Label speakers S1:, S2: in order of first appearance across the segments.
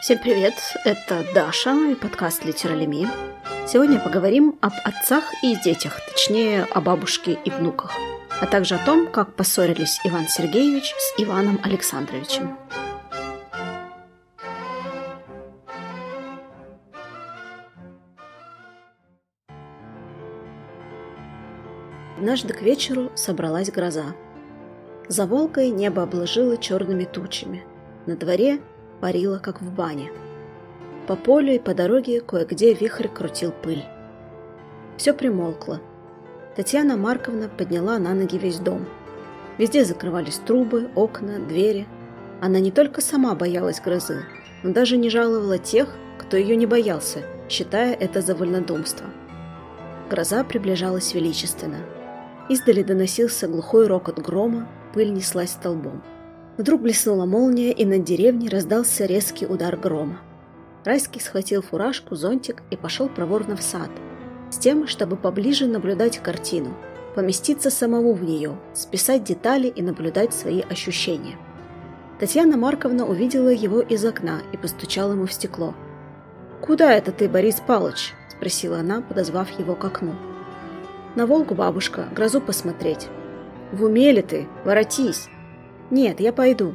S1: Всем привет, это Даша и подкаст Литералеми. Сегодня поговорим об отцах и детях, точнее о бабушке и внуках, а также о том, как поссорились Иван Сергеевич с Иваном Александровичем. Однажды к вечеру собралась гроза. За Волгой небо обложило черными тучами. На дворе парило, как в бане. По полю и по дороге кое-где вихрь крутил пыль. Все примолкло. Татьяна Марковна подняла на ноги весь дом. Везде закрывались трубы, окна, двери. Она не только сама боялась грозы, но даже не жаловала тех, кто ее не боялся, считая это за вольнодумство. Гроза приближалась величественно. Издали доносился глухой рокот грома, пыль неслась столбом. Вдруг блеснула молния, и над деревней раздался резкий удар грома. Райский схватил фуражку, зонтик и пошел проворно в сад, с тем, чтобы поближе наблюдать картину, поместиться самому в нее, списать детали и наблюдать свои ощущения. Татьяна Марковна увидела его из окна и постучала ему в стекло. «Куда это ты, Борис Палыч?» – спросила она, подозвав его к окну. «На Волгу, бабушка, грозу посмотреть». «В уме ли ты? Воротись!» «Нет, я пойду».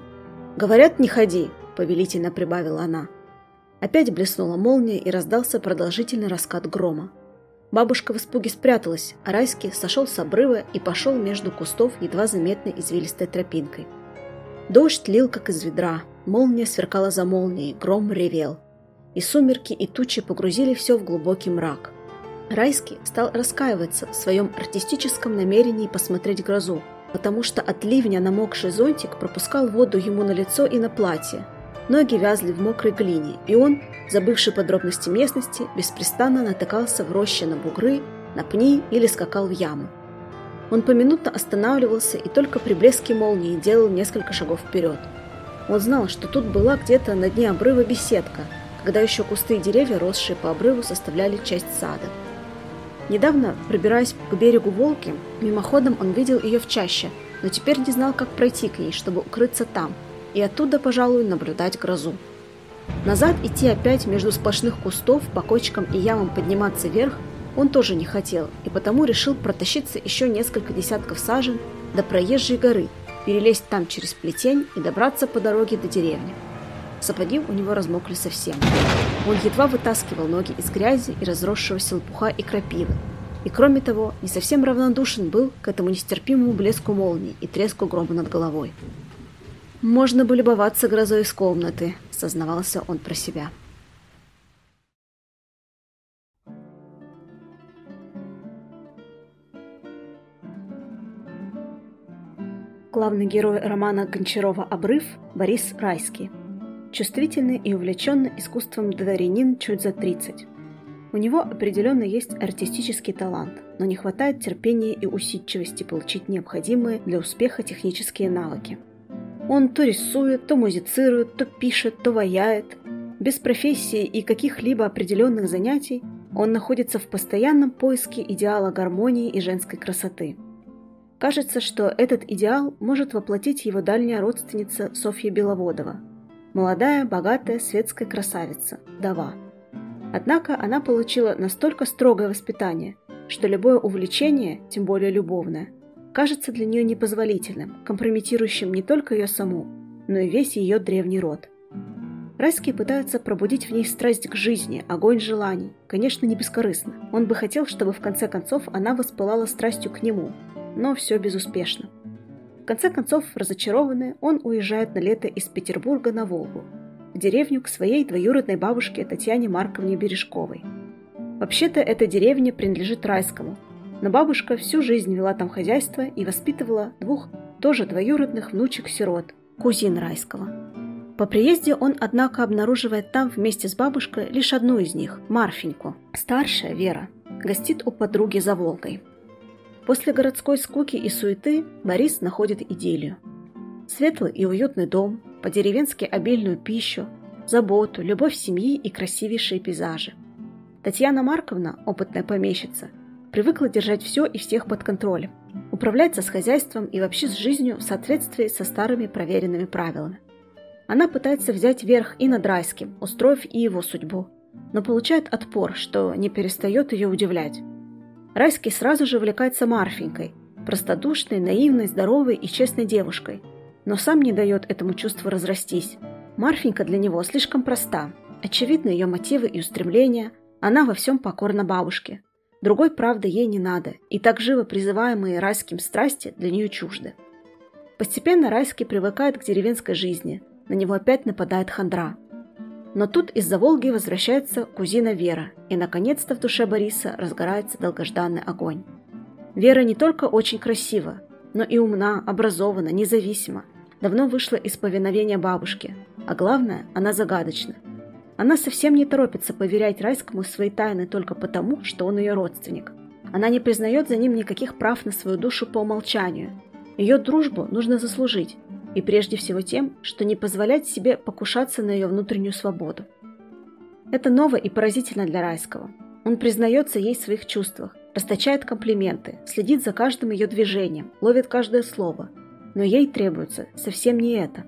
S1: «Говорят, не ходи», — повелительно прибавила она. Опять блеснула молния и раздался продолжительный раскат грома. Бабушка в испуге спряталась, а Райский сошел с обрыва и пошел между кустов едва заметной извилистой тропинкой. Дождь лил, как из ведра, молния сверкала за молнией, гром ревел. И сумерки, и тучи погрузили все в глубокий мрак. Райский стал раскаиваться в своем артистическом намерении посмотреть грозу, потому что от ливня намокший зонтик пропускал воду ему на лицо и на платье. Ноги вязли в мокрой глине, и он, забывший подробности местности, беспрестанно натыкался в роще на бугры, на пни или скакал в яму. Он поминутно останавливался и только при блеске молнии делал несколько шагов вперед. Он знал, что тут была где-то на дне обрыва беседка, когда еще кусты и деревья, росшие по обрыву, составляли часть сада. Недавно, пробираясь к берегу Волки, мимоходом он видел ее в чаще, но теперь не знал, как пройти к ней, чтобы укрыться там, и оттуда, пожалуй, наблюдать грозу. Назад идти опять между сплошных кустов, по кочкам и ямам подниматься вверх он тоже не хотел, и потому решил протащиться еще несколько десятков сажен до проезжей горы, перелезть там через плетень и добраться по дороге до деревни. Сапоги у него размокли совсем. Он едва вытаскивал ноги из грязи и разросшегося лопуха и крапивы. И кроме того, не совсем равнодушен был к этому нестерпимому блеску молнии и треску грома над головой. «Можно бы любоваться грозой из комнаты», — сознавался он про себя. Главный герой романа Гончарова «Обрыв» Борис Райский – чувствительный и увлеченный искусством дворянин чуть за 30. У него определенно есть артистический талант, но не хватает терпения и усидчивости получить необходимые для успеха технические навыки. Он то рисует, то музицирует, то пишет, то ваяет. Без профессии и каких-либо определенных занятий он находится в постоянном поиске идеала гармонии и женской красоты. Кажется, что этот идеал может воплотить его дальняя родственница Софья Беловодова – молодая, богатая, светская красавица, Дава. Однако она получила настолько строгое воспитание, что любое увлечение, тем более любовное, кажется для нее непозволительным, компрометирующим не только ее саму, но и весь ее древний род. Райский пытается пробудить в ней страсть к жизни, огонь желаний, конечно, не бескорыстно. Он бы хотел, чтобы в конце концов она воспылала страстью к нему, но все безуспешно. В конце концов, разочарованный, он уезжает на лето из Петербурга на Волгу, в деревню к своей двоюродной бабушке Татьяне Марковне Бережковой. Вообще-то эта деревня принадлежит Райскому, но бабушка всю жизнь вела там хозяйство и воспитывала двух тоже двоюродных внучек-сирот, кузин Райского. По приезде он, однако, обнаруживает там вместе с бабушкой лишь одну из них, Марфеньку. Старшая, Вера, гостит у подруги за Волгой. После городской скуки и суеты Борис находит идиллию. Светлый и уютный дом, по-деревенски обильную пищу, заботу, любовь семьи и красивейшие пейзажи. Татьяна Марковна, опытная помещица, привыкла держать все и всех под контролем, управляться с хозяйством и вообще с жизнью в соответствии со старыми проверенными правилами. Она пытается взять верх и над райским, устроив и его судьбу, но получает отпор, что не перестает ее удивлять. Райский сразу же увлекается Марфенькой, простодушной, наивной, здоровой и честной девушкой, но сам не дает этому чувству разрастись. Марфенька для него слишком проста, очевидны ее мотивы и устремления, она во всем покорна бабушке. Другой правды ей не надо, и так живо призываемые райским страсти для нее чужды. Постепенно Райский привыкает к деревенской жизни, на него опять нападает хандра. Но тут из-за Волги возвращается кузина Вера, и наконец-то в душе Бориса разгорается долгожданный огонь. Вера не только очень красива, но и умна, образована, независима, давно вышла из повиновения бабушки, а главное, она загадочна. Она совсем не торопится поверять Райскому свои тайны только потому, что он ее родственник. Она не признает за ним никаких прав на свою душу по умолчанию – ее дружбу нужно заслужить, и прежде всего тем, что не позволять себе покушаться на ее внутреннюю свободу. Это ново и поразительно для Райского. Он признается ей в своих чувствах, расточает комплименты, следит за каждым ее движением, ловит каждое слово. Но ей требуется совсем не это.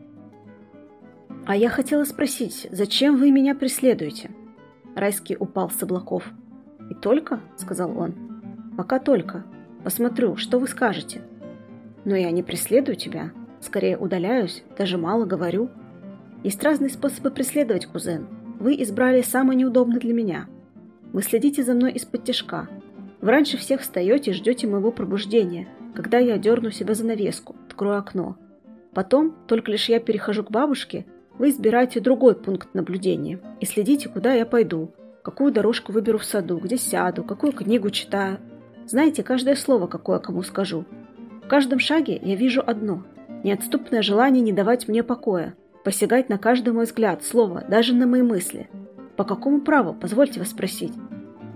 S1: «А я хотела спросить, зачем вы меня преследуете?» Райский упал с облаков. «И только?» — сказал он. «Пока только. Посмотрю, что вы скажете». Но я не преследую тебя. Скорее удаляюсь, даже мало говорю. Есть разные способы преследовать, кузен. Вы избрали самый неудобный для меня. Вы следите за мной из-под тяжка. Вы раньше всех встаете и ждете моего пробуждения, когда я дерну себя занавеску, открою окно. Потом, только лишь я перехожу к бабушке, вы избираете другой пункт наблюдения и следите, куда я пойду, какую дорожку выберу в саду, где сяду, какую книгу читаю. Знаете каждое слово, какое кому скажу, в каждом шаге я вижу одно – неотступное желание не давать мне покоя, посягать на каждый мой взгляд, слово, даже на мои мысли. По какому праву, позвольте вас спросить?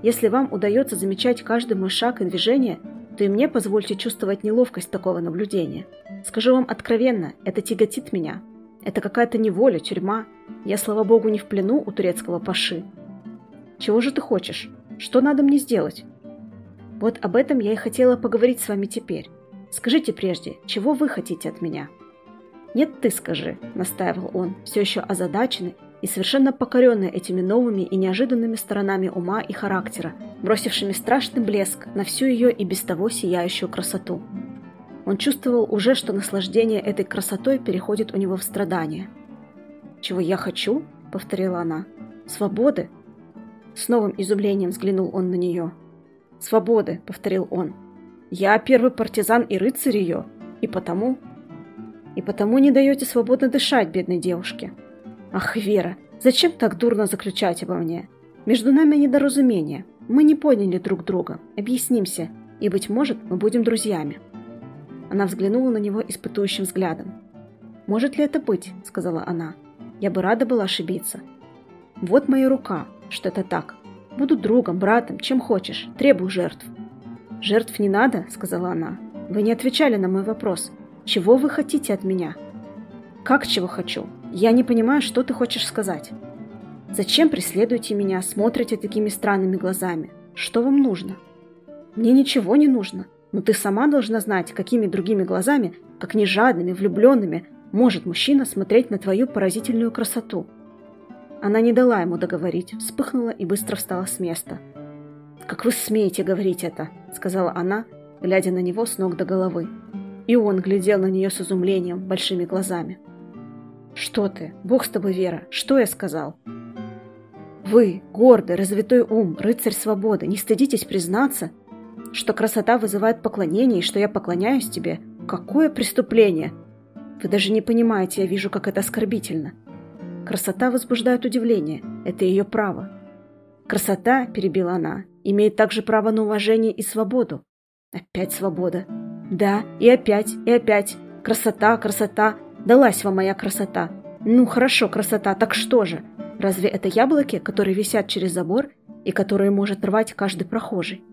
S1: Если вам удается замечать каждый мой шаг и движение, то и мне позвольте чувствовать неловкость такого наблюдения. Скажу вам откровенно, это тяготит меня. Это какая-то неволя, тюрьма. Я, слава богу, не в плену у турецкого паши. Чего же ты хочешь? Что надо мне сделать? Вот об этом я и хотела поговорить с вами теперь. Скажите прежде, чего вы хотите от меня?» «Нет, ты скажи», — настаивал он, все еще озадаченный и совершенно покоренный этими новыми и неожиданными сторонами ума и характера, бросившими страшный блеск на всю ее и без того сияющую красоту. Он чувствовал уже, что наслаждение этой красотой переходит у него в страдание. «Чего я хочу?» — повторила она. «Свободы?» С новым изумлением взглянул он на нее. «Свободы», — повторил он. Я первый партизан и рыцарь ее, и потому... И потому не даете свободно дышать бедной девушке. Ах, Вера, зачем так дурно заключать обо мне? Между нами недоразумение. Мы не поняли друг друга. Объяснимся, и, быть может, мы будем друзьями. Она взглянула на него испытующим взглядом. «Может ли это быть?» – сказала она. «Я бы рада была ошибиться. Вот моя рука, что это так. Буду другом, братом, чем хочешь. Требую жертв. «Жертв не надо», — сказала она. «Вы не отвечали на мой вопрос. Чего вы хотите от меня?» «Как чего хочу? Я не понимаю, что ты хочешь сказать. Зачем преследуете меня, смотрите такими странными глазами? Что вам нужно?» «Мне ничего не нужно, но ты сама должна знать, какими другими глазами, как не жадными, влюбленными, может мужчина смотреть на твою поразительную красоту». Она не дала ему договорить, вспыхнула и быстро встала с места. «Как вы смеете говорить это?» — сказала она, глядя на него с ног до головы. И он глядел на нее с изумлением, большими глазами. «Что ты? Бог с тобой, Вера! Что я сказал?» «Вы, гордый, развитой ум, рыцарь свободы, не стыдитесь признаться, что красота вызывает поклонение и что я поклоняюсь тебе? Какое преступление! Вы даже не понимаете, я вижу, как это оскорбительно. Красота возбуждает удивление, это ее право. Красота, перебила она, имеет также право на уважение и свободу. Опять свобода. Да, и опять, и опять. Красота, красота. Далась вам моя красота. Ну, хорошо, красота, так что же? Разве это яблоки, которые висят через забор и которые может рвать каждый прохожий?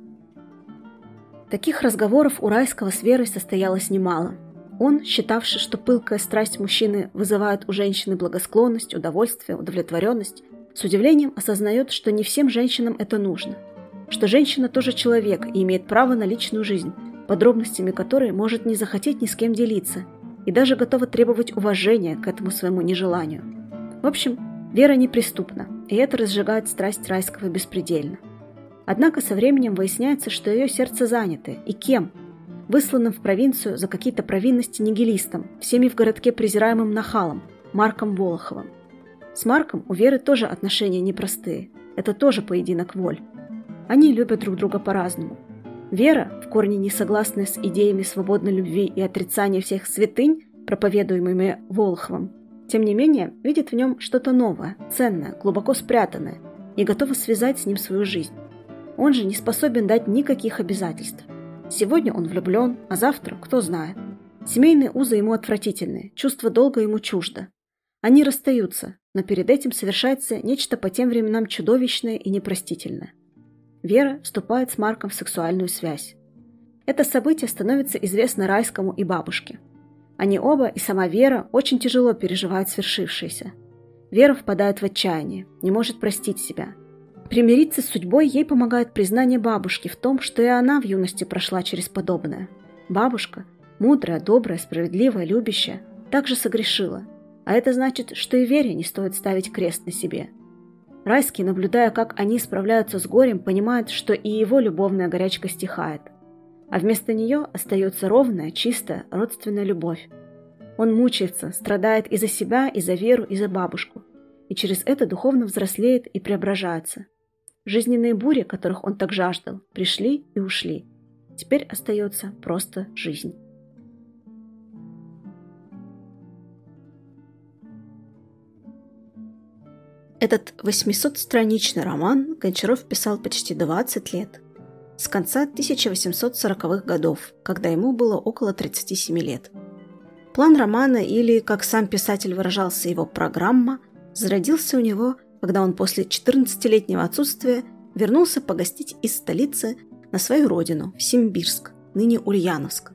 S1: Таких разговоров у Райского с Верой состоялось немало. Он, считавший, что пылкая страсть мужчины вызывает у женщины благосклонность, удовольствие, удовлетворенность, с удивлением осознает, что не всем женщинам это нужно – что женщина тоже человек и имеет право на личную жизнь, подробностями которой может не захотеть ни с кем делиться, и даже готова требовать уважения к этому своему нежеланию. В общем, Вера неприступна, и это разжигает страсть райского беспредельно. Однако со временем выясняется, что ее сердце занято. И кем? Высланным в провинцию за какие-то провинности нигилистом, всеми в городке презираемым нахалом, Марком Волоховым. С Марком у Веры тоже отношения непростые. Это тоже поединок воль. Они любят друг друга по-разному. Вера, в корне не согласная с идеями свободной любви и отрицания всех святынь, проповедуемыми Волоховым, тем не менее, видит в нем что-то новое, ценное, глубоко спрятанное и готова связать с ним свою жизнь. Он же не способен дать никаких обязательств. Сегодня он влюблен, а завтра кто знает. Семейные узы ему отвратительны, чувство долга ему чуждо. Они расстаются, но перед этим совершается нечто по тем временам чудовищное и непростительное. Вера вступает с Марком в сексуальную связь. Это событие становится известно Райскому и бабушке – они оба и сама Вера очень тяжело переживают свершившееся. Вера впадает в отчаяние, не может простить себя. Примириться с судьбой ей помогает признание бабушки в том, что и она в юности прошла через подобное. Бабушка, мудрая, добрая, справедливая, любящая, также согрешила. А это значит, что и Вере не стоит ставить крест на себе. Райский, наблюдая, как они справляются с горем, понимает, что и его любовная горячка стихает – а вместо нее остается ровная, чистая, родственная любовь. Он мучается, страдает и за себя, и за Веру, и за бабушку, и через это духовно взрослеет и преображается. Жизненные бури, которых он так жаждал, пришли и ушли. Теперь остается просто жизнь. Этот 800-страничный роман Гончаров писал почти 20 лет – с конца 1840-х годов, когда ему было около 37 лет. План романа, или, как сам писатель выражался, его программа, зародился у него, когда он после 14-летнего отсутствия вернулся погостить из столицы на свою родину, в Симбирск, ныне Ульяновск.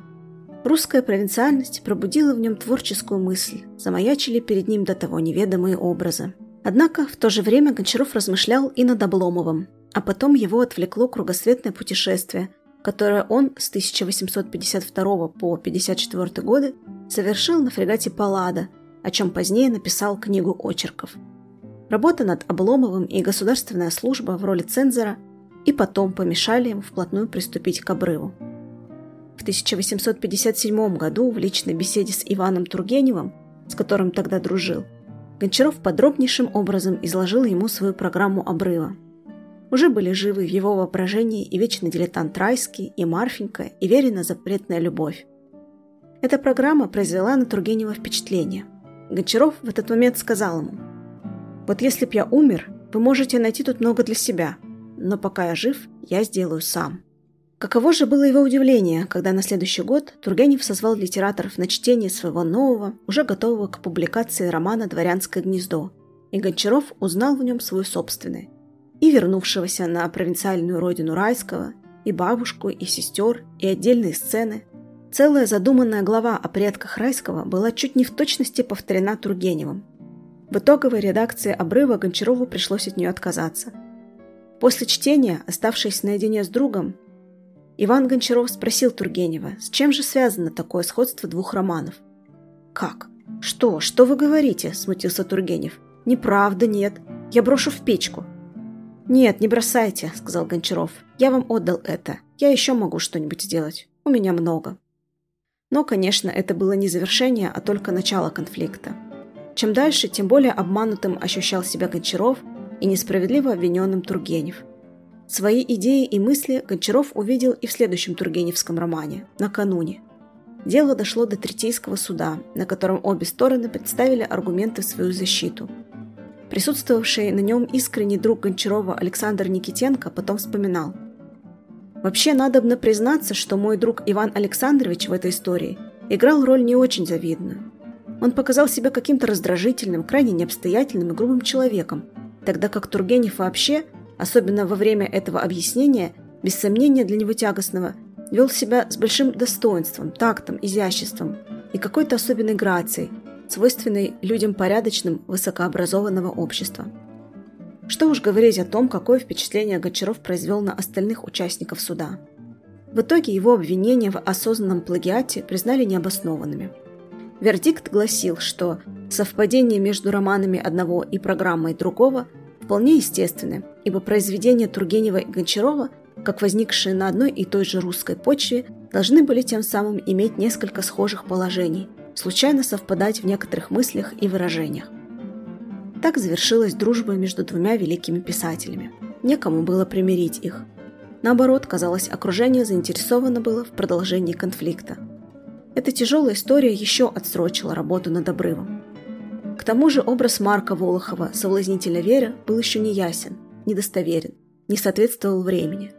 S1: Русская провинциальность пробудила в нем творческую мысль, замаячили перед ним до того неведомые образы. Однако в то же время Гончаров размышлял и над Обломовым, а потом его отвлекло кругосветное путешествие, которое он с 1852 по 1854 годы совершил на фрегате «Паллада», о чем позднее написал книгу очерков. Работа над Обломовым и государственная служба в роли цензора и потом помешали ему вплотную приступить к обрыву. В 1857 году в личной беседе с Иваном Тургеневым, с которым тогда дружил, Гончаров подробнейшим образом изложил ему свою программу обрыва – уже были живы в его воображении и вечный дилетант Райский, и Марфенька, и Верина запретная любовь. Эта программа произвела на Тургенева впечатление. Гончаров в этот момент сказал ему, «Вот если б я умер, вы можете найти тут много для себя, но пока я жив, я сделаю сам». Каково же было его удивление, когда на следующий год Тургенев созвал литераторов на чтение своего нового, уже готового к публикации романа «Дворянское гнездо», и Гончаров узнал в нем свой собственный, и вернувшегося на провинциальную родину Райского, и бабушку, и сестер, и отдельные сцены. Целая задуманная глава о предках Райского была чуть не в точности повторена Тургеневым. В итоговой редакции обрыва Гончарову пришлось от нее отказаться. После чтения, оставшись наедине с другом, Иван Гончаров спросил Тургенева, с чем же связано такое сходство двух романов. «Как? Что? Что вы говорите?» – смутился Тургенев. «Неправда, нет. Я брошу в печку. «Нет, не бросайте», — сказал Гончаров. «Я вам отдал это. Я еще могу что-нибудь сделать. У меня много». Но, конечно, это было не завершение, а только начало конфликта. Чем дальше, тем более обманутым ощущал себя Гончаров и несправедливо обвиненным Тургенев. Свои идеи и мысли Гончаров увидел и в следующем Тургеневском романе «Накануне». Дело дошло до Третейского суда, на котором обе стороны представили аргументы в свою защиту – Присутствовавший на нем искренний друг Гончарова Александр Никитенко потом вспоминал. «Вообще, надобно признаться, что мой друг Иван Александрович в этой истории играл роль не очень завидную. Он показал себя каким-то раздражительным, крайне необстоятельным и грубым человеком, тогда как Тургенев вообще, особенно во время этого объяснения, без сомнения для него тягостного, вел себя с большим достоинством, тактом, изяществом и какой-то особенной грацией, свойственной людям порядочным высокообразованного общества. Что уж говорить о том, какое впечатление Гончаров произвел на остальных участников суда. В итоге его обвинения в осознанном плагиате признали необоснованными. Вердикт гласил, что совпадение между романами одного и программой другого вполне естественны, ибо произведения Тургенева и Гончарова, как возникшие на одной и той же русской почве, должны были тем самым иметь несколько схожих положений, случайно совпадать в некоторых мыслях и выражениях. Так завершилась дружба между двумя великими писателями. Некому было примирить их. Наоборот, казалось, окружение заинтересовано было в продолжении конфликта. Эта тяжелая история еще отсрочила работу над обрывом. К тому же образ Марка Волохова, соблазнителя Веры, был еще не ясен, недостоверен, не соответствовал времени.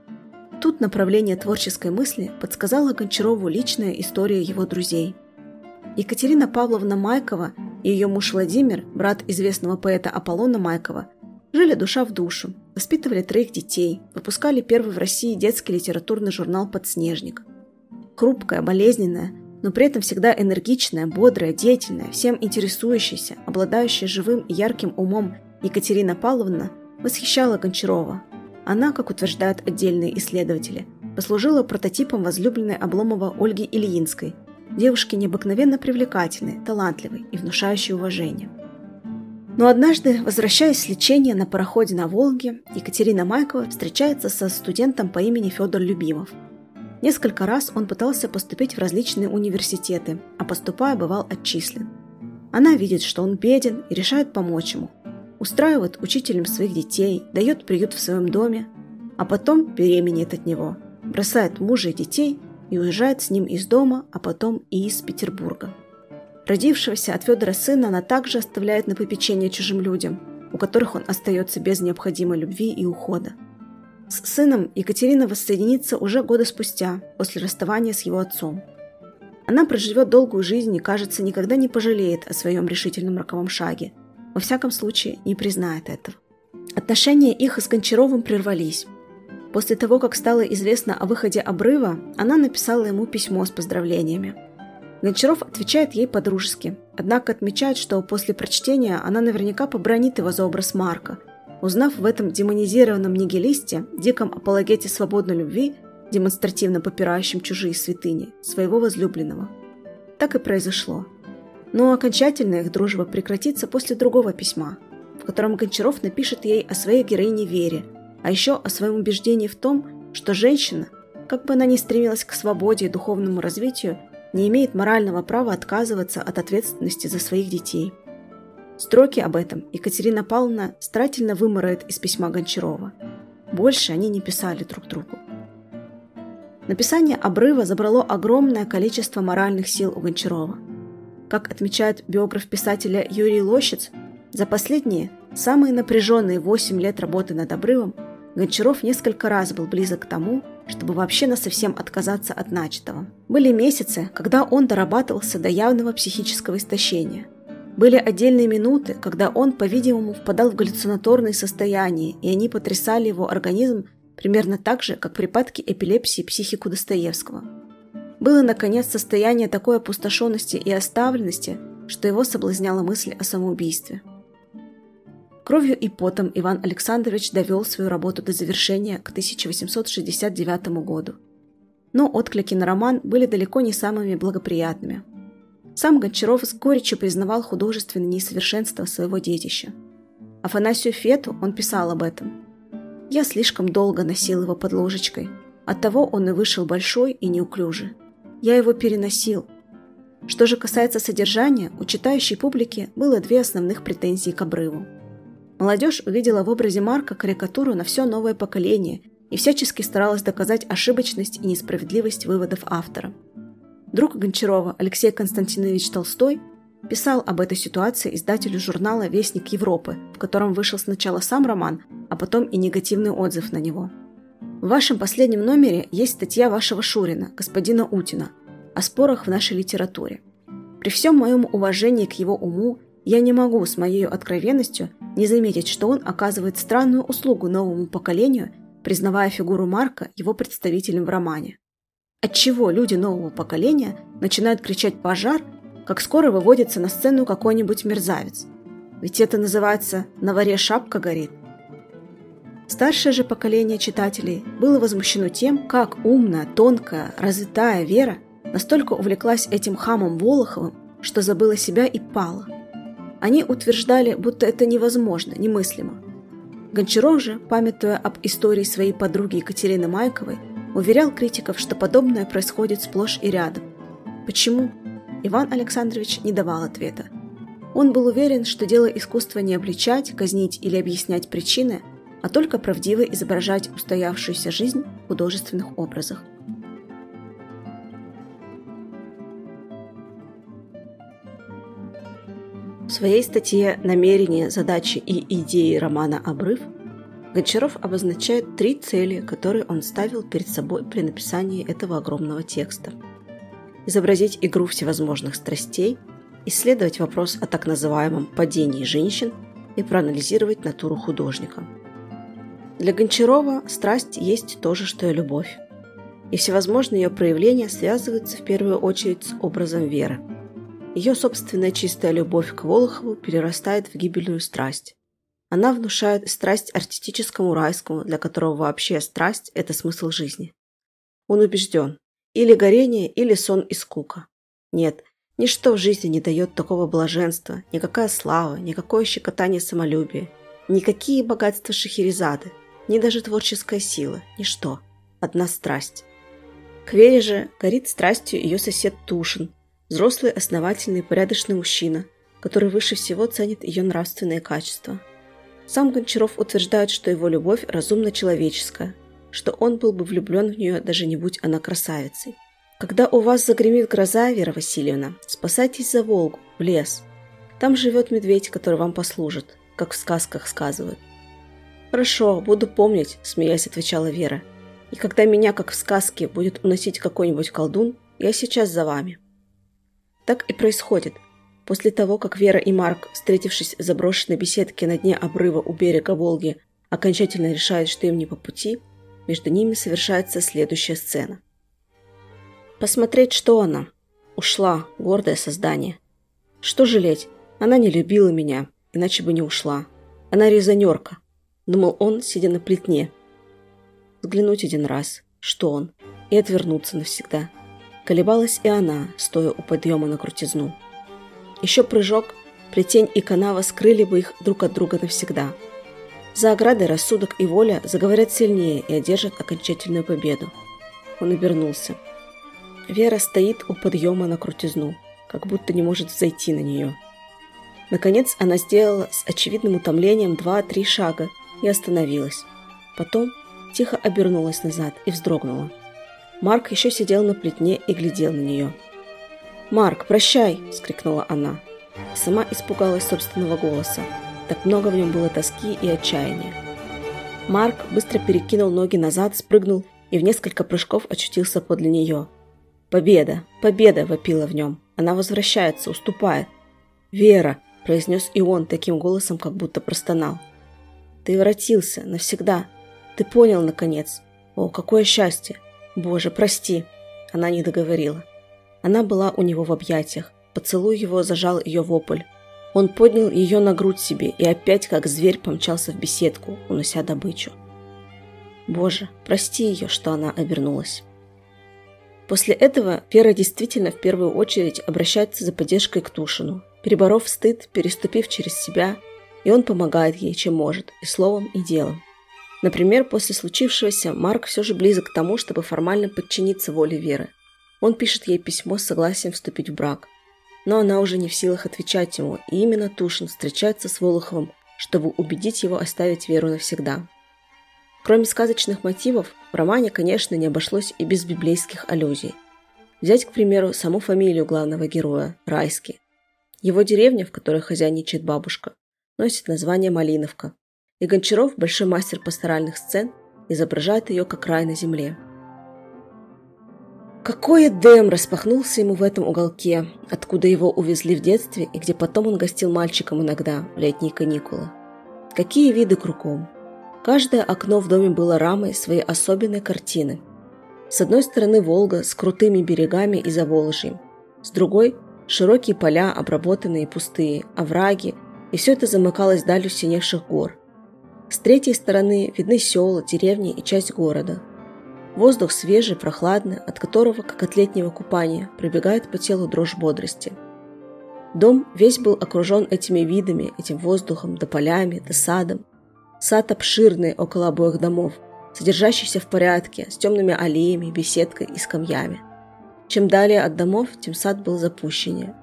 S1: Тут направление творческой мысли подсказала Гончарову личная история его друзей. Екатерина Павловна Майкова и ее муж Владимир, брат известного поэта Аполлона Майкова, жили душа в душу, воспитывали троих детей, выпускали первый в России детский литературный журнал «Подснежник». Хрупкая, болезненная, но при этом всегда энергичная, бодрая, деятельная, всем интересующаяся, обладающая живым и ярким умом Екатерина Павловна восхищала Гончарова. Она, как утверждают отдельные исследователи, послужила прототипом возлюбленной Обломова Ольги Ильинской – девушки необыкновенно привлекательной, талантливой и внушающей уважение. Но однажды, возвращаясь с лечения на пароходе на Волге, Екатерина Майкова встречается со студентом по имени Федор Любимов. Несколько раз он пытался поступить в различные университеты, а поступая бывал отчислен. Она видит, что он беден и решает помочь ему. Устраивает учителем своих детей, дает приют в своем доме, а потом беременеет от него, бросает мужа и детей и уезжает с ним из дома, а потом и из Петербурга. Родившегося от Федора сына она также оставляет на попечение чужим людям, у которых он остается без необходимой любви и ухода. С сыном Екатерина воссоединится уже года спустя, после расставания с его отцом. Она проживет долгую жизнь и, кажется, никогда не пожалеет о своем решительном роковом шаге. Во всяком случае, не признает этого. Отношения их с Гончаровым прервались. После того, как стало известно о выходе обрыва, она написала ему письмо с поздравлениями. Гончаров отвечает ей по-дружески, однако отмечает, что после прочтения она наверняка побронит его за образ Марка, узнав в этом демонизированном нигилисте, диком апологете свободной любви, демонстративно попирающем чужие святыни, своего возлюбленного. Так и произошло. Но окончательно их дружба прекратится после другого письма, в котором Гончаров напишет ей о своей героине Вере – а еще о своем убеждении в том, что женщина, как бы она ни стремилась к свободе и духовному развитию, не имеет морального права отказываться от ответственности за своих детей. Строки об этом Екатерина Павловна старательно выморает из письма Гончарова. Больше они не писали друг другу. Написание обрыва забрало огромное количество моральных сил у Гончарова. Как отмечает биограф писателя Юрий Лощиц, за последние, самые напряженные 8 лет работы над обрывом Гончаров несколько раз был близок к тому, чтобы вообще насовсем отказаться от начатого. Были месяцы, когда он дорабатывался до явного психического истощения. Были отдельные минуты, когда он, по-видимому, впадал в галлюцинаторные состояния, и они потрясали его организм примерно так же, как припадки эпилепсии психику Достоевского. Было, наконец, состояние такой опустошенности и оставленности, что его соблазняла мысль о самоубийстве. Кровью и потом Иван Александрович довел свою работу до завершения к 1869 году. Но отклики на роман были далеко не самыми благоприятными. Сам Гончаров с горечью признавал художественное несовершенство своего детища. Афанасию Фету он писал об этом. «Я слишком долго носил его под ложечкой, оттого он и вышел большой и неуклюжий. Я его переносил. Что же касается содержания, у читающей публики было две основных претензии к обрыву – Молодежь увидела в образе Марка карикатуру на все новое поколение и всячески старалась доказать ошибочность и несправедливость выводов автора. Друг Гончарова Алексей Константинович Толстой писал об этой ситуации издателю журнала «Вестник Европы», в котором вышел сначала сам роман, а потом и негативный отзыв на него. В вашем последнем номере есть статья вашего Шурина, господина Утина, о спорах в нашей литературе. При всем моем уважении к его уму я не могу с моей откровенностью не заметить, что он оказывает странную услугу новому поколению, признавая фигуру Марка его представителем в романе. Отчего люди нового поколения начинают кричать «пожар», как скоро выводится на сцену какой-нибудь мерзавец? Ведь это называется «на варе шапка горит». Старшее же поколение читателей было возмущено тем, как умная, тонкая, развитая Вера настолько увлеклась этим хамом Волоховым, что забыла себя и пала. Они утверждали, будто это невозможно, немыслимо. Гончаров же, памятуя об истории своей подруги Екатерины Майковой, уверял критиков, что подобное происходит сплошь и рядом. Почему? Иван Александрович не давал ответа. Он был уверен, что дело искусства не обличать, казнить или объяснять причины, а только правдиво изображать устоявшуюся жизнь в художественных образах. В своей статье «Намерения, задачи и идеи романа «Обрыв» Гончаров обозначает три цели, которые он ставил перед собой при написании этого огромного текста. Изобразить игру всевозможных страстей, исследовать вопрос о так называемом «падении женщин» и проанализировать натуру художника. Для Гончарова страсть есть то же, что и любовь. И всевозможные ее проявления связываются в первую очередь с образом веры – ее собственная чистая любовь к Волохову перерастает в гибельную страсть. Она внушает страсть артистическому райскому, для которого вообще страсть – это смысл жизни. Он убежден. Или горение, или сон и скука. Нет, ничто в жизни не дает такого блаженства, никакая слава, никакое щекотание самолюбия, никакие богатства Шахерезады, ни даже творческая сила, ничто. Одна страсть. К Вере же горит страстью ее сосед Тушин, Взрослый, основательный, порядочный мужчина, который выше всего ценит ее нравственные качества. Сам Гончаров утверждает, что его любовь разумно человеческая, что он был бы влюблен в нее, даже не будь она красавицей. Когда у вас загремит гроза, Вера Васильевна, спасайтесь за Волгу, в лес. Там живет медведь, который вам послужит, как в сказках сказывают. «Хорошо, буду помнить», – смеясь отвечала Вера. «И когда меня, как в сказке, будет уносить какой-нибудь колдун, я сейчас за вами». Так и происходит. После того, как Вера и Марк, встретившись в заброшенной беседке на дне обрыва у берега Волги, окончательно решают, что им не по пути, между ними совершается следующая сцена. Посмотреть, что она. Ушла, гордое создание. Что жалеть? Она не любила меня, иначе бы не ушла. Она резонерка. Думал он, сидя на плетне. Взглянуть один раз, что он, и отвернуться навсегда. Колебалась и она, стоя у подъема на крутизну. Еще прыжок, плетень и канава скрыли бы их друг от друга навсегда. За оградой рассудок и воля заговорят сильнее и одержат окончательную победу. Он обернулся. Вера стоит у подъема на крутизну, как будто не может зайти на нее. Наконец она сделала с очевидным утомлением два-три шага и остановилась. Потом тихо обернулась назад и вздрогнула. Марк еще сидел на плетне и глядел на нее. «Марк, прощай!» – скрикнула она. Сама испугалась собственного голоса. Так много в нем было тоски и отчаяния. Марк быстро перекинул ноги назад, спрыгнул и в несколько прыжков очутился подле нее. «Победа! Победа!» – вопила в нем. «Она возвращается, уступает!» «Вера!» – произнес и он таким голосом, как будто простонал. «Ты воротился навсегда! Ты понял, наконец! О, какое счастье! «Боже, прости!» Она не договорила. Она была у него в объятиях. Поцелуй его зажал ее вопль. Он поднял ее на грудь себе и опять, как зверь, помчался в беседку, унося добычу. Боже, прости ее, что она обернулась. После этого Вера действительно в первую очередь обращается за поддержкой к Тушину, переборов стыд, переступив через себя, и он помогает ей, чем может, и словом, и делом. Например, после случившегося Марк все же близок к тому, чтобы формально подчиниться воле Веры. Он пишет ей письмо с согласием вступить в брак. Но она уже не в силах отвечать ему, и именно Тушин встречается с Волоховым, чтобы убедить его оставить Веру навсегда. Кроме сказочных мотивов, в романе, конечно, не обошлось и без библейских аллюзий. Взять, к примеру, саму фамилию главного героя – Райский. Его деревня, в которой хозяйничает бабушка, носит название Малиновка, и Гончаров, большой мастер пасторальных сцен, изображает ее как рай на земле. Какой Эдем распахнулся ему в этом уголке, откуда его увезли в детстве и где потом он гостил мальчиком иногда в летние каникулы. Какие виды кругом. Каждое окно в доме было рамой своей особенной картины. С одной стороны Волга с крутыми берегами и Заволжьем, с другой – широкие поля, обработанные пустые, овраги, и все это замыкалось далью синевших гор – с третьей стороны видны села, деревни и часть города. Воздух свежий, прохладный, от которого, как от летнего купания, пробегает по телу дрожь бодрости. Дом весь был окружен этими видами, этим воздухом, да полями, да садом. Сад обширный около обоих домов, содержащийся в порядке, с темными аллеями, беседкой и скамьями. Чем далее от домов, тем сад был запущеннее.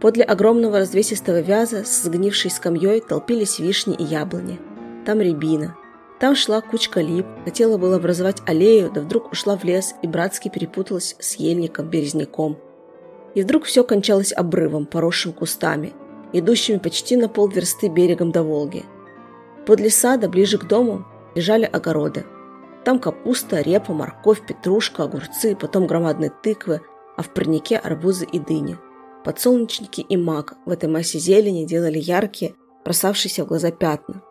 S1: Подле огромного развесистого вяза с сгнившей скамьей толпились вишни и яблони. Там рябина. Там шла кучка лип, хотела было образовать аллею, да вдруг ушла в лес и братски перепуталась с ельником, березняком. И вдруг все кончалось обрывом, поросшим кустами, идущими почти на полверсты берегом до Волги. Подле сада, ближе к дому, лежали огороды. Там капуста, репа, морковь, петрушка, огурцы, потом громадные тыквы, а в парнике арбузы и дыни. Подсолнечники и мак в этой массе зелени делали яркие, бросавшиеся в глаза пятна.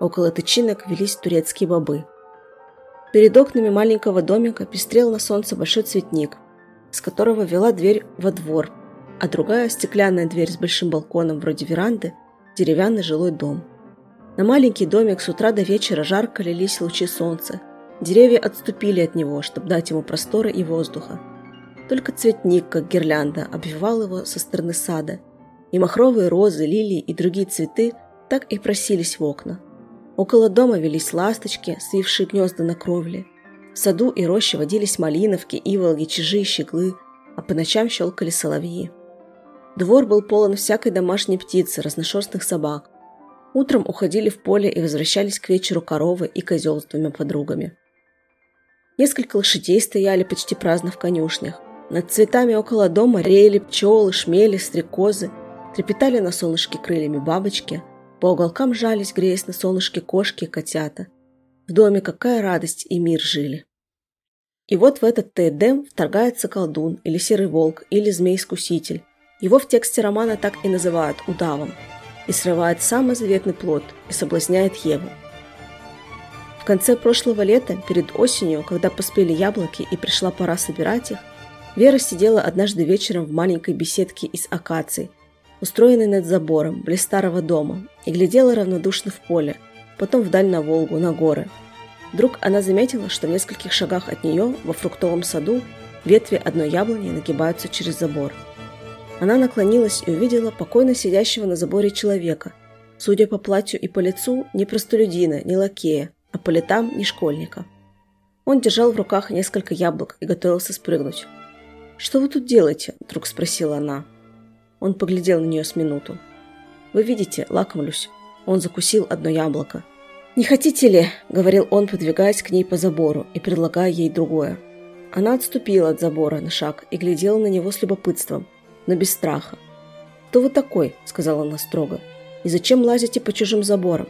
S1: Около тычинок велись турецкие бобы. Перед окнами маленького домика пестрел на солнце большой цветник, с которого вела дверь во двор, а другая стеклянная дверь с большим балконом вроде веранды – деревянный жилой дом. На маленький домик с утра до вечера жарко лились лучи солнца. Деревья отступили от него, чтобы дать ему простора и воздуха. Только цветник, как гирлянда, обвивал его со стороны сада, и махровые розы, лилии и другие цветы так и просились в окна. Около дома велись ласточки, свившие гнезда на кровле. В саду и роще водились малиновки, иволги, чижи и щеглы, а по ночам щелкали соловьи. Двор был полон всякой домашней птицы, разношерстных собак. Утром уходили в поле и возвращались к вечеру коровы и козел с двумя подругами. Несколько лошадей стояли почти праздно в конюшнях. Над цветами около дома реяли пчелы, шмели, стрекозы, трепетали на солнышке крыльями бабочки, по уголкам жались, греясь на солнышке кошки и котята. В доме какая радость и мир жили. И вот в этот тедем вторгается колдун, или серый волк, или змей-искуситель. Его в тексте романа так и называют удавом. И срывает самый заветный плод и соблазняет Еву. В конце прошлого лета, перед осенью, когда поспели яблоки и пришла пора собирать их, Вера сидела однажды вечером в маленькой беседке из акаций, устроенной над забором, близ старого дома, и глядела равнодушно в поле, потом вдаль на Волгу, на горы. Вдруг она заметила, что в нескольких шагах от нее, во фруктовом саду, ветви одной яблони нагибаются через забор. Она наклонилась и увидела покойно сидящего на заборе человека, судя по платью и по лицу, не простолюдина, не лакея, а по летам не школьника. Он держал в руках несколько яблок и готовился спрыгнуть. «Что вы тут делаете?» – вдруг спросила она. Он поглядел на нее с минуту. «Вы видите, лакомлюсь». Он закусил одно яблоко. «Не хотите ли?» – говорил он, подвигаясь к ней по забору и предлагая ей другое. Она отступила от забора на шаг и глядела на него с любопытством, но без страха. «Кто вы такой?» – сказала она строго. «И зачем лазите по чужим заборам?»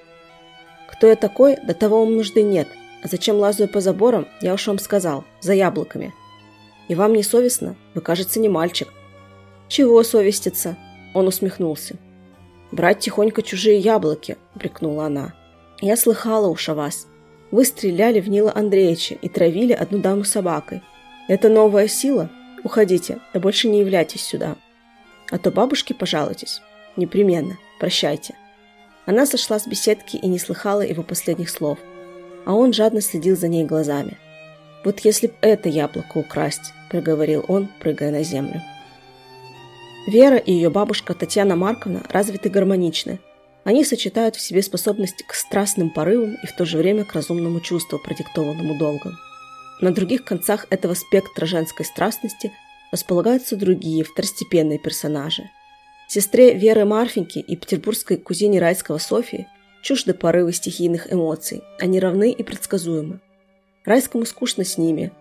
S1: «Кто я такой? До того вам нужды нет. А зачем лазаю по заборам, я уж вам сказал. За яблоками. И вам не совестно? Вы, кажется, не мальчик. Чего совеститься? Он усмехнулся. Брать тихонько чужие яблоки, упрекнула она. Я слыхала уж о вас. Вы стреляли в Нила Андреевича и травили одну даму собакой. Это новая сила? Уходите, да больше не являйтесь сюда. А то бабушке пожалуйтесь. Непременно. Прощайте. Она сошла с беседки и не слыхала его последних слов. А он жадно следил за ней глазами. «Вот если б это яблоко украсть», – проговорил он, прыгая на землю. Вера и ее бабушка Татьяна Марковна развиты гармоничны. Они сочетают в себе способность к страстным порывам и в то же время к разумному чувству, продиктованному долгом. На других концах этого спектра женской страстности располагаются другие второстепенные персонажи. Сестре Веры Марфеньки и петербургской кузине Райского Софии чужды порывы стихийных эмоций, они равны и предсказуемы. Райскому скучно с ними.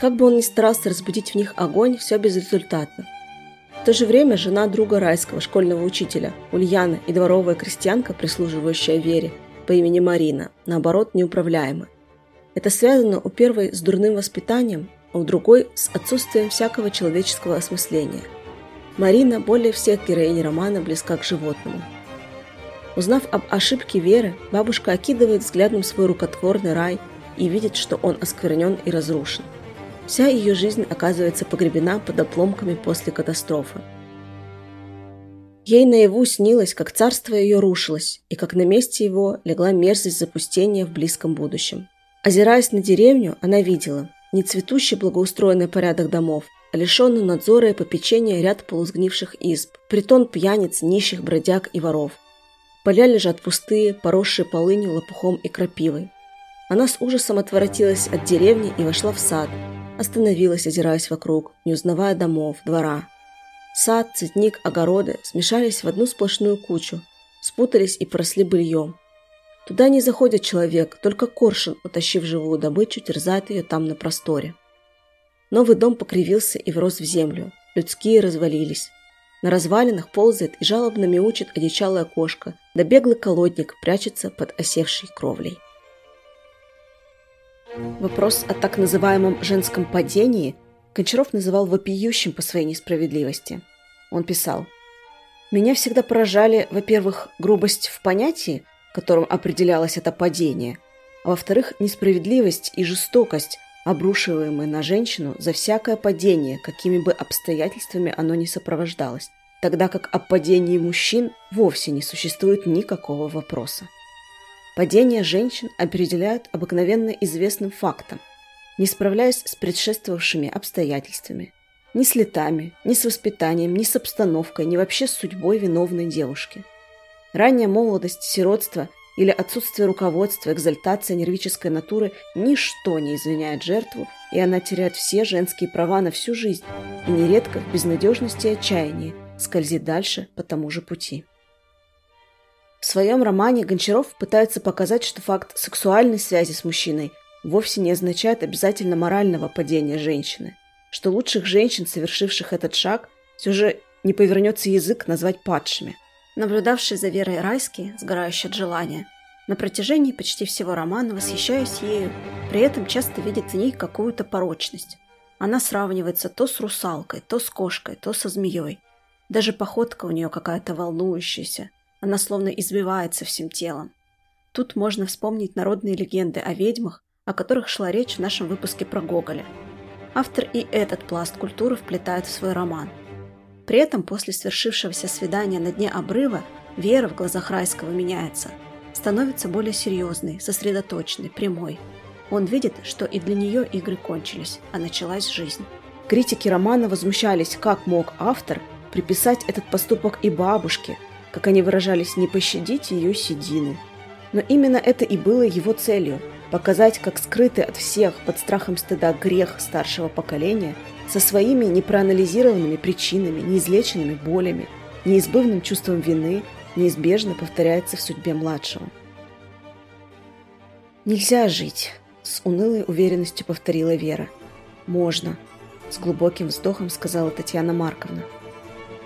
S1: Как бы он ни старался разбудить в них огонь, все безрезультатно. То же время жена друга Райского, школьного учителя, Ульяна и дворовая крестьянка, прислуживающая Вере, по имени Марина, наоборот, неуправляема. Это связано у первой с дурным воспитанием, а у другой с отсутствием всякого человеческого осмысления. Марина более всех героинь романа близка к животному. Узнав об ошибке Веры, бабушка окидывает взглядом свой рукотворный рай – и видит, что он осквернен и разрушен. Вся ее жизнь оказывается погребена под обломками после катастрофы. Ей наяву снилось, как царство ее рушилось, и как на месте его легла мерзость запустения в близком будущем. Озираясь на деревню, она видела не цветущий благоустроенный порядок домов, а лишенный надзора и попечения ряд полусгнивших изб, притон пьяниц, нищих, бродяг и воров. Поля лежат пустые, поросшие полынью, лопухом и крапивой. Она с ужасом отворотилась от деревни и вошла в сад. Остановилась, озираясь вокруг, не узнавая домов, двора. Сад, цветник, огороды смешались в одну сплошную кучу, спутались и поросли быльем. Туда не заходит человек, только коршун, утащив живую добычу, терзает ее там на просторе. Новый дом покривился и врос в землю. Людские развалились. На развалинах ползает и жалобно мяучит одичалая кошка, да беглый колодник прячется под осевшей кровлей. Вопрос о так называемом женском падении Гончаров называл вопиющим по своей несправедливости. Он писал, «Меня всегда поражали, во-первых, грубость в понятии, которым определялось это падение, а во-вторых, несправедливость и жестокость, обрушиваемые на женщину за всякое падение, какими бы обстоятельствами оно ни сопровождалось, тогда как о падении мужчин вовсе не существует никакого вопроса. Падение женщин определяют обыкновенно известным фактом, не справляясь с предшествовавшими обстоятельствами, ни с летами, ни с воспитанием, ни с обстановкой, ни вообще с судьбой виновной девушки. Ранняя молодость, сиротство или отсутствие руководства, экзальтация нервической натуры – ничто не извиняет жертву, и она теряет все женские права на всю жизнь и нередко в безнадежности и отчаянии скользит дальше по тому же пути. В своем романе Гончаров пытается показать, что факт сексуальной связи с мужчиной вовсе не означает обязательно морального падения женщины, что лучших женщин, совершивших этот шаг, все же не повернется язык назвать падшими. Наблюдавший за Верой Райский, сгорающий от желания, на протяжении почти всего романа восхищаюсь ею, при этом часто видит в ней какую-то порочность. Она сравнивается то с русалкой, то с кошкой, то со змеей. Даже походка у нее какая-то волнующаяся. Она словно избивается всем телом. Тут можно вспомнить народные легенды о ведьмах, о которых шла речь в нашем выпуске про Гоголя. Автор и этот пласт культуры вплетает в свой роман. При этом после свершившегося свидания на дне обрыва Вера в глазах Райского меняется, становится более серьезной, сосредоточенной, прямой. Он видит, что и для нее игры кончились, а началась жизнь. Критики романа возмущались, как мог автор приписать этот поступок и бабушке, как они выражались, не пощадить ее седины. Но именно это и было его целью – показать, как скрытый от всех под страхом стыда грех старшего поколения со своими непроанализированными причинами, неизлеченными болями, неизбывным чувством вины неизбежно повторяется в судьбе младшего. «Нельзя жить», – с унылой уверенностью повторила Вера. «Можно», – с глубоким вздохом сказала Татьяна Марковна.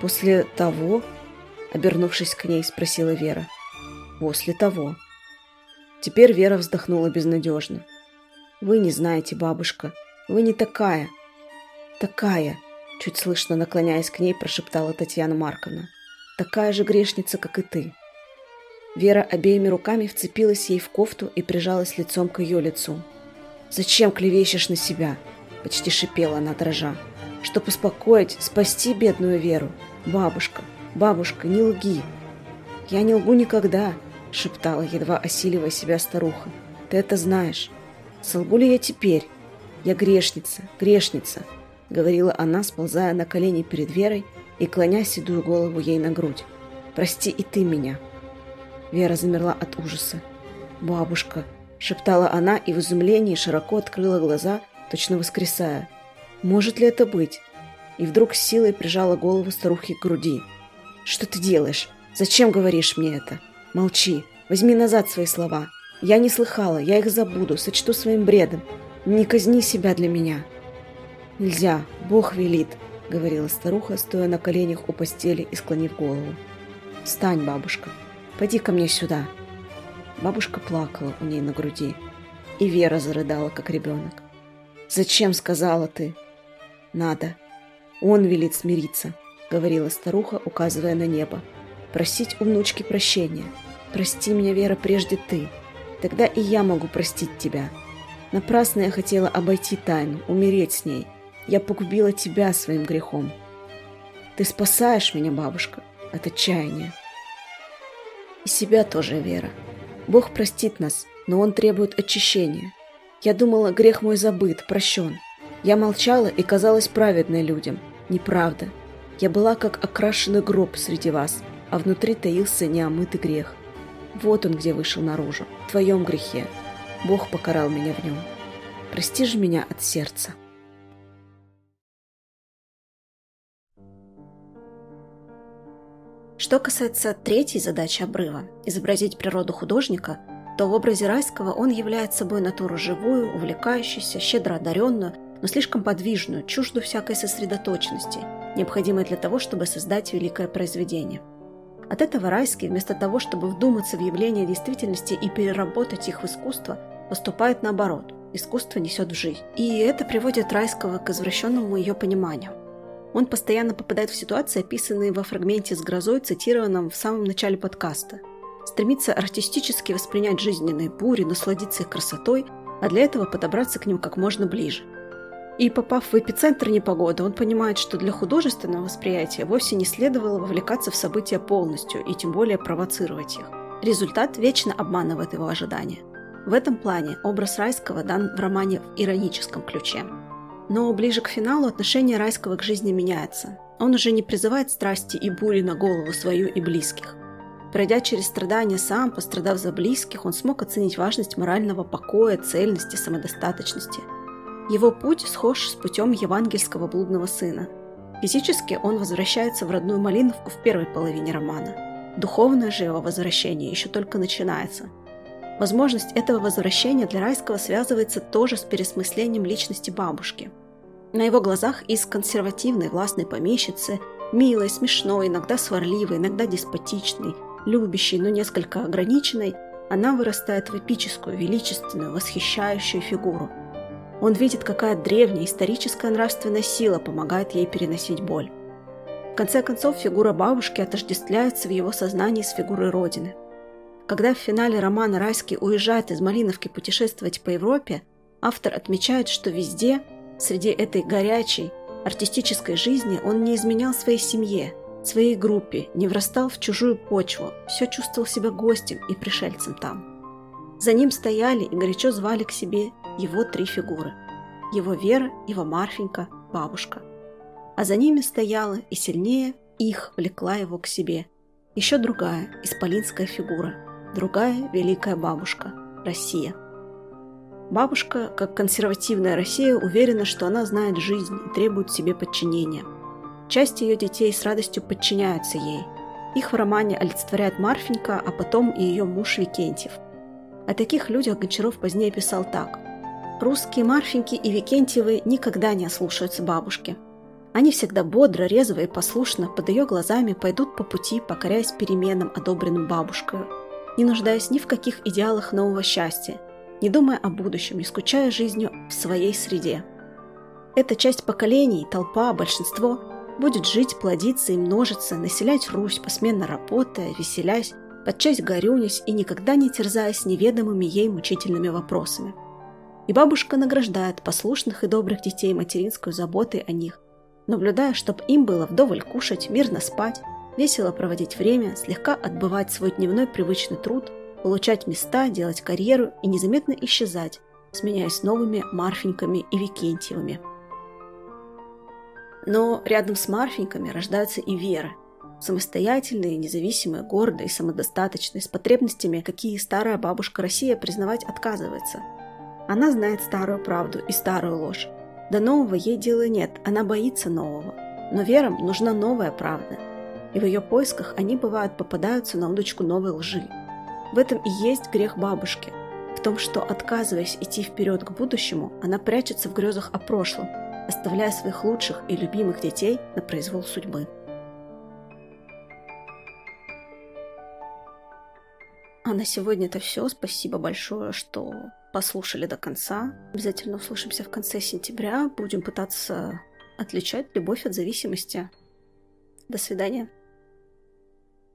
S1: «После того», – обернувшись к ней, спросила Вера. «После того», Теперь Вера вздохнула безнадежно. «Вы не знаете, бабушка. Вы не такая». «Такая», — чуть слышно наклоняясь к ней, прошептала Татьяна Марковна. «Такая же грешница, как и ты». Вера обеими руками вцепилась ей в кофту и прижалась лицом к ее лицу. «Зачем клевещешь на себя?» – почти шипела она дрожа. «Чтоб успокоить, спасти бедную Веру. Бабушка, бабушка, не лги!» «Я не лгу никогда!» – шептала, едва осиливая себя старуха. «Ты это знаешь. Солгу ли я теперь? Я грешница, грешница!» – говорила она, сползая на колени перед Верой и клоня седую голову ей на грудь. «Прости и ты меня!» Вера замерла от ужаса. «Бабушка!» – шептала она и в изумлении широко открыла глаза, точно воскресая. «Может ли это быть?» И вдруг силой прижала голову старухи к груди. «Что ты делаешь? Зачем говоришь мне это?» Молчи. Возьми назад свои слова. Я не слыхала, я их забуду, сочту своим бредом. Не казни себя для меня. Нельзя, Бог велит, говорила старуха, стоя на коленях у постели и склонив голову. Встань, бабушка, пойди ко мне сюда. Бабушка плакала у ней на груди, и Вера зарыдала, как ребенок. «Зачем?» — сказала ты. «Надо. Он велит смириться», — говорила старуха, указывая на небо просить у внучки прощения. Прости меня, Вера, прежде ты. Тогда и я могу простить тебя. Напрасно я хотела обойти тайну, умереть с ней. Я погубила тебя своим грехом. Ты спасаешь меня, бабушка, от отчаяния. И себя тоже, Вера. Бог простит нас, но Он требует очищения. Я думала, грех мой забыт, прощен. Я молчала и казалась праведной людям. Неправда. Я была как окрашенный гроб среди вас, а внутри таился неомытый грех. Вот он где вышел наружу, в твоем грехе. Бог покарал меня в нем. Прости же меня от сердца. Что касается третьей задачи обрыва – изобразить природу художника, то в образе Райского он является собой натуру живую, увлекающуюся, щедро одаренную, но слишком подвижную, чужду всякой сосредоточенности, необходимой для того, чтобы создать великое произведение. От этого Райский, вместо того, чтобы вдуматься в явления действительности и переработать их в искусство, поступает наоборот. Искусство несет в жизнь. И это приводит Райского к извращенному ее пониманию. Он постоянно попадает в ситуации, описанные во фрагменте с грозой, цитированном в самом начале подкаста. Стремится артистически воспринять жизненные бури, насладиться их красотой, а для этого подобраться к ним как можно ближе. И попав в эпицентр непогоды, он понимает, что для художественного восприятия вовсе не следовало вовлекаться в события полностью и тем более провоцировать их. Результат вечно обманывает его ожидания. В этом плане образ Райского дан в романе в ироническом ключе. Но ближе к финалу отношение Райского к жизни меняется. Он уже не призывает страсти и бури на голову свою и близких. Пройдя через страдания сам, пострадав за близких, он смог оценить важность морального покоя, цельности, самодостаточности. Его путь схож с путем евангельского блудного сына. Физически он возвращается в родную Малиновку в первой половине романа. Духовное же его возвращение еще только начинается – Возможность этого возвращения для Райского связывается тоже с пересмыслением личности бабушки. На его глазах из консервативной властной помещицы, милой, смешной, иногда сварливой, иногда деспотичной, любящей, но несколько ограниченной, она вырастает в эпическую, величественную, восхищающую фигуру. Он видит, какая древняя историческая нравственная сила помогает ей переносить боль. В конце концов, фигура бабушки отождествляется в его сознании с фигурой Родины – когда в финале романа Райский уезжает из Малиновки путешествовать по Европе, автор отмечает, что везде, среди этой горячей, артистической жизни, он не изменял своей семье, своей группе, не врастал в чужую почву, все чувствовал себя гостем и пришельцем там. За ним стояли и горячо звали к себе его три фигуры. Его Вера, его Марфенька, бабушка. А за ними стояла и сильнее их влекла его к себе. Еще другая, исполинская фигура – другая великая бабушка – Россия. Бабушка, как консервативная Россия, уверена, что она знает жизнь и требует себе подчинения. Часть ее детей с радостью подчиняются ей. Их в романе олицетворяет Марфенька, а потом и ее муж Викентьев. О таких людях Гончаров позднее писал так. «Русские Марфеньки и Викентьевы никогда не ослушаются бабушки. Они всегда бодро, резво и послушно под ее глазами пойдут по пути, покоряясь переменам, одобренным бабушкой, не нуждаясь ни в каких идеалах нового счастья, не думая о будущем, не скучая жизнью в своей среде. Эта часть поколений, толпа, большинство будет жить, плодиться и множиться, населять Русь, посменно работая, веселясь, подчас горюнясь и никогда не терзаясь неведомыми ей мучительными вопросами. И бабушка награждает послушных и добрых детей материнской заботой о них, наблюдая, чтоб им было вдоволь кушать, мирно спать, весело проводить время, слегка отбывать свой дневной привычный труд, получать места, делать карьеру и незаметно исчезать, сменяясь новыми Марфеньками и Викентьевыми. Но рядом с Марфеньками рождаются и Вера, самостоятельные, независимые, гордые, самодостаточные, с потребностями, какие старая бабушка Россия признавать отказывается. Она знает старую правду и старую ложь. До нового ей дела нет, она боится нового. Но верам нужна новая правда – и в ее поисках они, бывают, попадаются на удочку новой лжи. В этом и есть грех бабушки, в том, что, отказываясь идти вперед к будущему, она прячется в грезах о прошлом, оставляя своих лучших и любимых детей на произвол судьбы. А на сегодня это все. Спасибо большое, что послушали до конца. Обязательно услышимся в конце сентября. Будем пытаться отличать любовь от зависимости. До свидания.